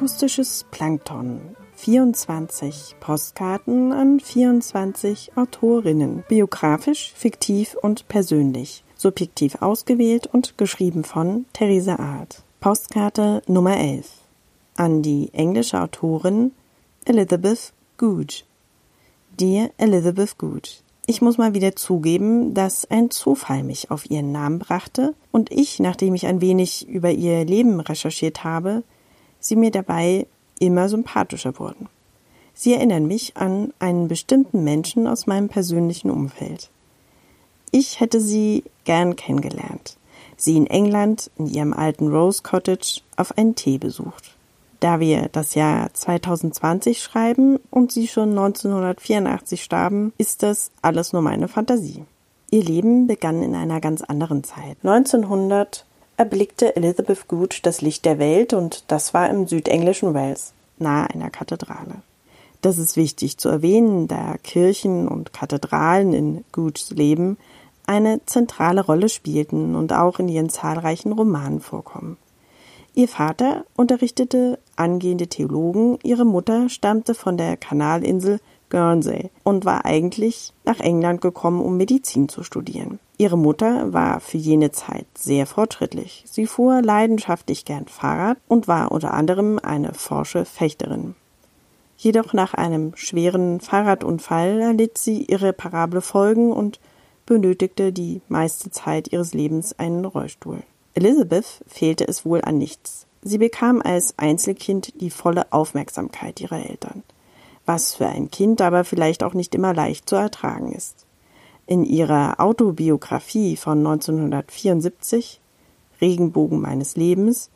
Akustisches Plankton. 24 Postkarten an 24 Autorinnen. Biografisch, fiktiv und persönlich. Subjektiv ausgewählt und geschrieben von Theresa Art. Postkarte Nummer 11. An die englische Autorin Elizabeth Good. Dear Elizabeth Good. Ich muss mal wieder zugeben, dass ein Zufall mich auf ihren Namen brachte und ich, nachdem ich ein wenig über ihr Leben recherchiert habe, sie mir dabei immer sympathischer wurden. Sie erinnern mich an einen bestimmten Menschen aus meinem persönlichen Umfeld. Ich hätte sie gern kennengelernt, sie in England in ihrem alten Rose Cottage auf einen Tee besucht. Da wir das Jahr 2020 schreiben und sie schon 1984 starben, ist das alles nur meine Fantasie. Ihr Leben begann in einer ganz anderen Zeit. 1900 erblickte Elizabeth Good das Licht der Welt und das war im südenglischen Wales, nahe einer Kathedrale. Das ist wichtig zu erwähnen, da Kirchen und Kathedralen in Goods Leben eine zentrale Rolle spielten und auch in ihren zahlreichen Romanen vorkommen. Ihr Vater unterrichtete angehende Theologen, ihre Mutter stammte von der Kanalinsel Guernsey und war eigentlich nach England gekommen, um Medizin zu studieren. Ihre Mutter war für jene Zeit sehr fortschrittlich. Sie fuhr leidenschaftlich gern Fahrrad und war unter anderem eine forsche Fechterin. Jedoch nach einem schweren Fahrradunfall erlitt sie irreparable Folgen und benötigte die meiste Zeit ihres Lebens einen Rollstuhl. Elizabeth fehlte es wohl an nichts. Sie bekam als Einzelkind die volle Aufmerksamkeit ihrer Eltern, was für ein Kind aber vielleicht auch nicht immer leicht zu ertragen ist. In ihrer Autobiografie von 1974 Regenbogen meines Lebens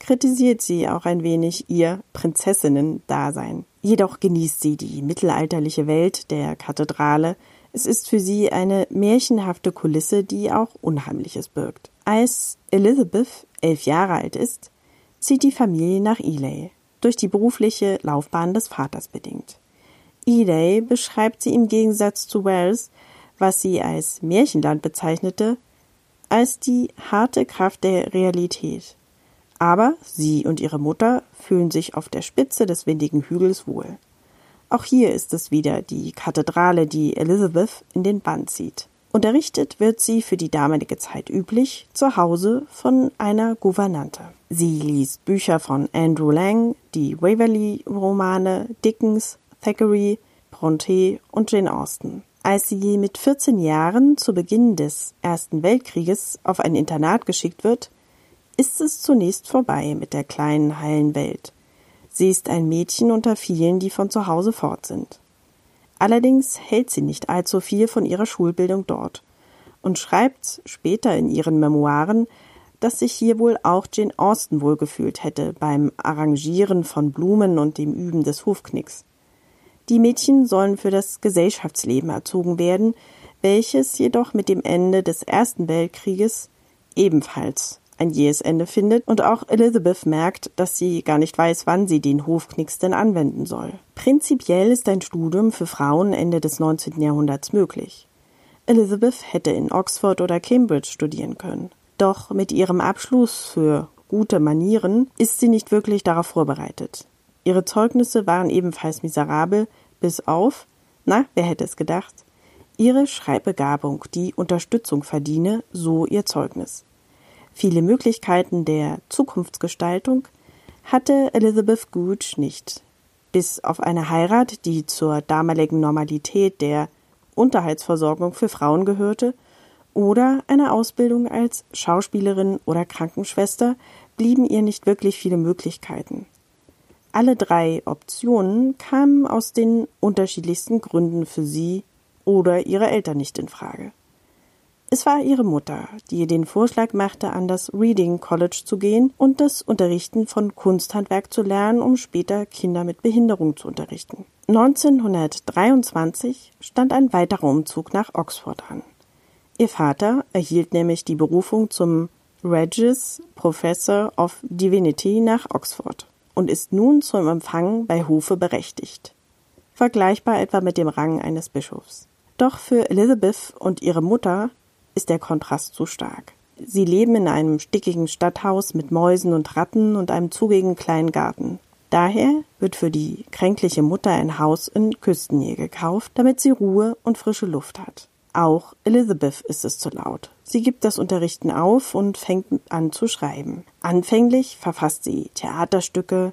kritisiert sie auch ein wenig ihr Prinzessinnen-Dasein. Jedoch genießt sie die mittelalterliche Welt der Kathedrale. Es ist für sie eine märchenhafte Kulisse, die auch Unheimliches birgt. Als Elizabeth elf Jahre alt ist, zieht die Familie nach Ely, durch die berufliche Laufbahn des Vaters bedingt. Ely beschreibt sie im Gegensatz zu Wales, was sie als Märchenland bezeichnete, als die harte Kraft der Realität. Aber sie und ihre Mutter fühlen sich auf der Spitze des windigen Hügels wohl. Auch hier ist es wieder die Kathedrale, die Elizabeth in den Bann zieht. Unterrichtet wird sie für die damalige Zeit üblich zu Hause von einer Gouvernante. Sie liest Bücher von Andrew Lang, die Waverley-Romane, Dickens, Thackeray, Bronte und Jane Austen. Als sie mit 14 Jahren zu Beginn des Ersten Weltkrieges auf ein Internat geschickt wird, ist es zunächst vorbei mit der kleinen heilen Welt. Sie ist ein Mädchen unter vielen, die von zu Hause fort sind. Allerdings hält sie nicht allzu viel von ihrer Schulbildung dort und schreibt später in ihren Memoiren, dass sich hier wohl auch Jane Austen wohlgefühlt hätte beim Arrangieren von Blumen und dem Üben des Hufknicks. Die Mädchen sollen für das Gesellschaftsleben erzogen werden, welches jedoch mit dem Ende des Ersten Weltkrieges ebenfalls ein jähes Ende findet und auch Elizabeth merkt, dass sie gar nicht weiß, wann sie den Hofknicks denn anwenden soll. Prinzipiell ist ein Studium für Frauen Ende des 19. Jahrhunderts möglich. Elizabeth hätte in Oxford oder Cambridge studieren können. Doch mit ihrem Abschluss für gute Manieren ist sie nicht wirklich darauf vorbereitet. Ihre Zeugnisse waren ebenfalls miserabel, bis auf, na, wer hätte es gedacht, ihre Schreibbegabung, die Unterstützung verdiene, so ihr Zeugnis. Viele Möglichkeiten der Zukunftsgestaltung hatte Elizabeth Gooch nicht. Bis auf eine Heirat, die zur damaligen Normalität der Unterhaltsversorgung für Frauen gehörte, oder eine Ausbildung als Schauspielerin oder Krankenschwester blieben ihr nicht wirklich viele Möglichkeiten. Alle drei Optionen kamen aus den unterschiedlichsten Gründen für sie oder ihre Eltern nicht in Frage. Es war ihre Mutter, die ihr den Vorschlag machte, an das Reading College zu gehen und das Unterrichten von Kunsthandwerk zu lernen, um später Kinder mit Behinderung zu unterrichten. 1923 stand ein weiterer Umzug nach Oxford an. Ihr Vater erhielt nämlich die Berufung zum Regis Professor of Divinity nach Oxford und ist nun zum Empfang bei Hofe berechtigt. Vergleichbar etwa mit dem Rang eines Bischofs. Doch für Elizabeth und ihre Mutter ist der Kontrast zu stark. Sie leben in einem stickigen Stadthaus mit Mäusen und Ratten und einem zugigen kleinen Garten. Daher wird für die kränkliche Mutter ein Haus in Küstennähe gekauft, damit sie Ruhe und frische Luft hat. Auch Elizabeth ist es zu laut. Sie gibt das Unterrichten auf und fängt an zu schreiben. Anfänglich verfasst sie Theaterstücke,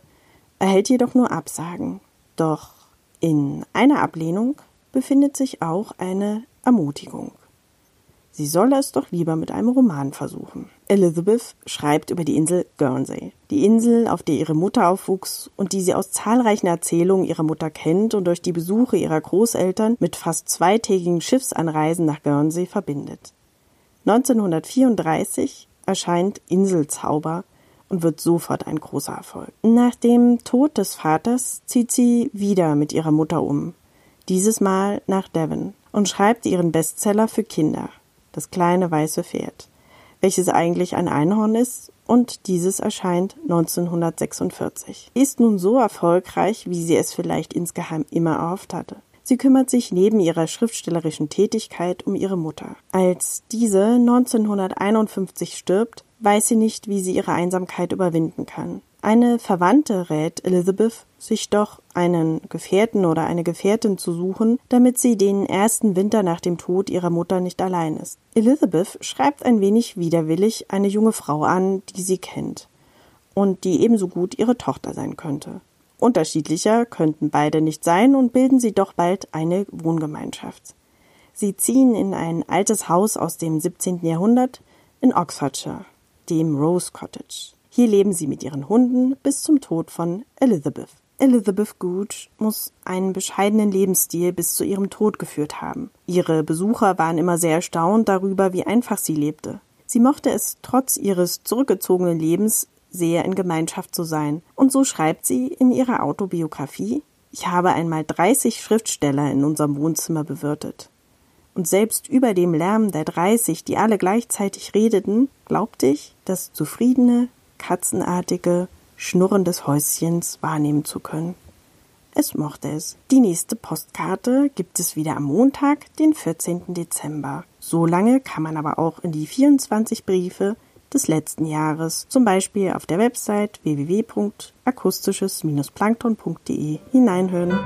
erhält jedoch nur Absagen. Doch in einer Ablehnung befindet sich auch eine Ermutigung. Sie solle es doch lieber mit einem Roman versuchen. Elizabeth schreibt über die Insel Guernsey. Die Insel, auf der ihre Mutter aufwuchs und die sie aus zahlreichen Erzählungen ihrer Mutter kennt und durch die Besuche ihrer Großeltern mit fast zweitägigen Schiffsanreisen nach Guernsey verbindet. 1934 erscheint Inselzauber und wird sofort ein großer Erfolg. Nach dem Tod des Vaters zieht sie wieder mit ihrer Mutter um, dieses Mal nach Devon, und schreibt ihren Bestseller für Kinder das kleine weiße Pferd, welches eigentlich ein Einhorn ist und dieses erscheint 1946. Ist nun so erfolgreich, wie sie es vielleicht insgeheim immer erhofft hatte. Sie kümmert sich neben ihrer schriftstellerischen Tätigkeit um ihre Mutter. Als diese 1951 stirbt, weiß sie nicht, wie sie ihre Einsamkeit überwinden kann. Eine Verwandte rät Elizabeth, sich doch einen Gefährten oder eine Gefährtin zu suchen, damit sie den ersten Winter nach dem Tod ihrer Mutter nicht allein ist. Elizabeth schreibt ein wenig widerwillig eine junge Frau an, die sie kennt und die ebenso gut ihre Tochter sein könnte. Unterschiedlicher könnten beide nicht sein und bilden sie doch bald eine Wohngemeinschaft. Sie ziehen in ein altes Haus aus dem 17. Jahrhundert in Oxfordshire, dem Rose Cottage. Hier leben sie mit ihren Hunden bis zum Tod von Elizabeth. Elizabeth Gooch muss einen bescheidenen Lebensstil bis zu ihrem Tod geführt haben. Ihre Besucher waren immer sehr erstaunt darüber, wie einfach sie lebte. Sie mochte es trotz ihres zurückgezogenen Lebens sehr in Gemeinschaft zu sein. Und so schreibt sie in ihrer Autobiografie Ich habe einmal 30 Schriftsteller in unserem Wohnzimmer bewirtet. Und selbst über dem Lärm der 30, die alle gleichzeitig redeten, glaubte ich, das zufriedene, katzenartige Schnurren des Häuschens wahrnehmen zu können. Es mochte es. Die nächste Postkarte gibt es wieder am Montag, den 14. Dezember. So lange kann man aber auch in die 24 Briefe des letzten Jahres, zum Beispiel auf der Website www.akustisches-plankton.de hineinhören.